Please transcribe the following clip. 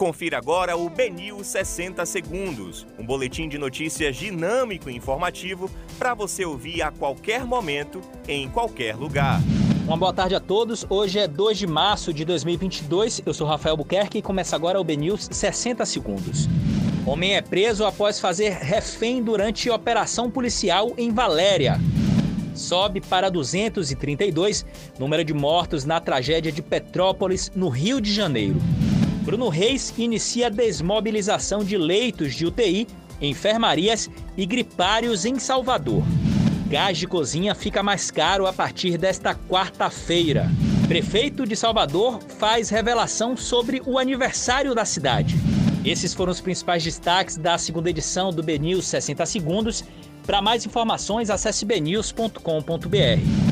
Confira agora o Benil 60 Segundos, um boletim de notícias dinâmico e informativo para você ouvir a qualquer momento, em qualquer lugar. Uma boa tarde a todos. Hoje é 2 de março de 2022. Eu sou Rafael Buquerque e começa agora o BNews 60 Segundos. Homem é preso após fazer refém durante operação policial em Valéria. Sobe para 232 número de mortos na tragédia de Petrópolis, no Rio de Janeiro. Bruno Reis inicia desmobilização de leitos de UTI, enfermarias e gripários em Salvador. Gás de cozinha fica mais caro a partir desta quarta-feira. Prefeito de Salvador faz revelação sobre o aniversário da cidade. Esses foram os principais destaques da segunda edição do BNews 60 Segundos. Para mais informações, acesse bnews.com.br.